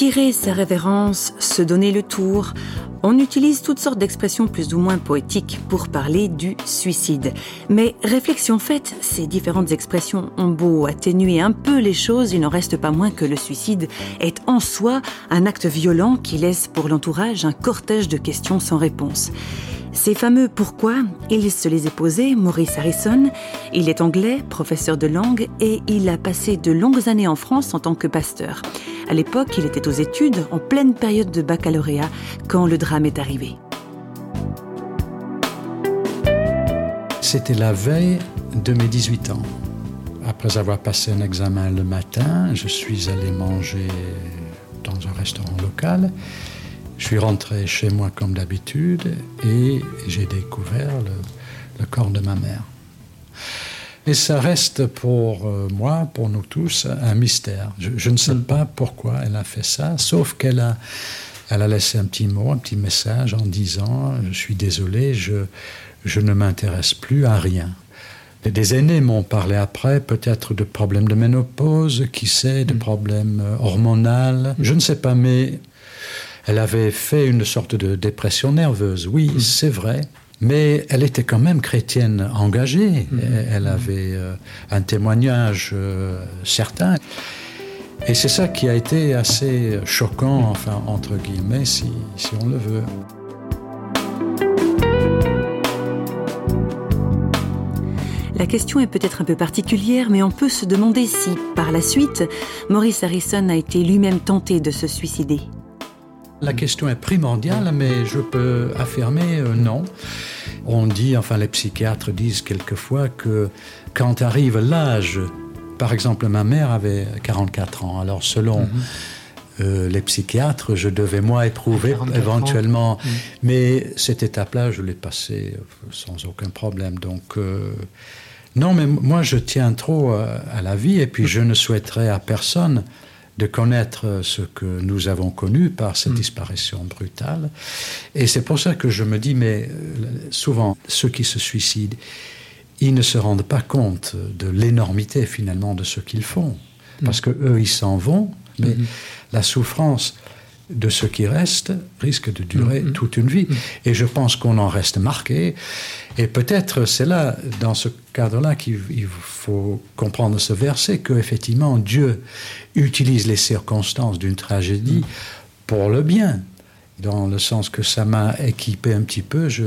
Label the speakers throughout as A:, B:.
A: tirer sa révérence, se donner le tour, on utilise toutes sortes d'expressions plus ou moins poétiques pour parler du suicide. Mais réflexion faite, ces différentes expressions ont beau atténuer un peu les choses, il n'en reste pas moins que le suicide est en soi un acte violent qui laisse pour l'entourage un cortège de questions sans réponse. Ces fameux pourquoi, il se les est posés, Maurice Harrison. Il est anglais, professeur de langue, et il a passé de longues années en France en tant que pasteur. À l'époque, il était aux études, en pleine période de baccalauréat, quand le drame est arrivé.
B: C'était la veille de mes 18 ans. Après avoir passé un examen le matin, je suis allé manger dans un restaurant local. Je suis rentré chez moi comme d'habitude et j'ai découvert le, corps de ma mère. Et ça reste pour euh, moi, pour nous tous, un mystère. Je, ne sais mm. pas pourquoi elle a fait ça, sauf qu'elle a, elle a laissé un petit mot, un petit message en disant Je suis désolé, je, je ne m'intéresse plus à rien. Des aînés m'ont parlé après, peut-être de problèmes de ménopause, qui sait, de mm. problèmes euh, hormonaux. Je ne sais pas, mais elle avait fait une sorte de dépression nerveuse, oui, mm. c'est vrai. Mais elle était quand même chrétienne engagée. Mm. Elle avait euh, un témoignage euh, certain. Et c'est ça qui a été assez choquant, enfin, entre guillemets, si, si on le veut.
A: La question est peut-être un peu particulière, mais on peut se demander si, par la suite, Maurice Harrison a été lui-même tenté de se suicider.
B: La question est primordiale, mais je peux affirmer euh, non. On dit, enfin les psychiatres disent quelquefois que quand arrive l'âge, par exemple ma mère avait 44 ans, alors selon... Mhm. Euh, les psychiatres, je devais moi éprouver éventuellement. Mhm. Mais cette étape-là, je l'ai passée sans aucun problème. Donc, non, mais moi, je tiens trop à la vie et puis je ne souhaiterais à personne de connaître ce que nous avons connu par cette mm. disparition brutale. Et c'est pour ça que je me dis, mais euh, souvent, ceux qui se suicident, ils ne se rendent pas compte de l'énormité finalement de ce qu'ils font. Mm. Parce que eux, ils s'en vont, mais mm-hmm. la souffrance de ce qui reste risque de durer mm-hmm. toute une vie. Mm. Et je pense qu'on en reste marqué. Et peut-être c'est là, dans ce cadre-là, qu'il faut comprendre ce verset, que effectivement Dieu utilise les circonstances d'une tragédie pour le bien. Dans le sens que ça m'a équipé un petit peu, je,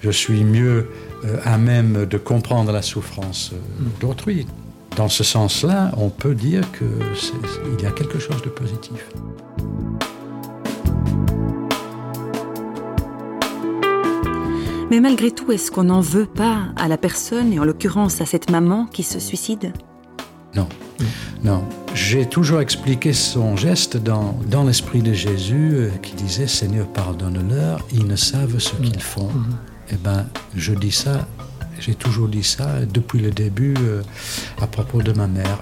B: je suis mieux euh, à même de comprendre la souffrance euh, d'autrui. Dans ce sens-là, on peut dire qu'il y a quelque chose de positif.
A: Mais malgré tout, est-ce qu'on n'en veut pas à la personne, et en l'occurrence à cette maman qui se suicide?
B: Non, non. J'ai toujours expliqué son geste dans, dans l'esprit de Jésus euh, qui disait Seigneur, pardonne-leur, ils ne savent ce qu'ils font. Mm-hmm. Eh bien, je dis ça, j'ai toujours dit ça depuis le début euh, à propos de ma mère.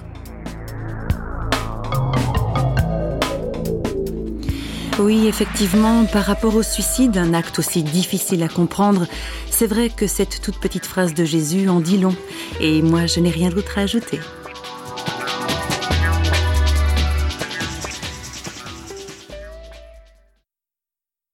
A: Oui, effectivement, par rapport au suicide, un acte aussi difficile à comprendre, c'est vrai que cette toute petite phrase de Jésus en dit long. Et moi, je n'ai rien d'autre à ajouter.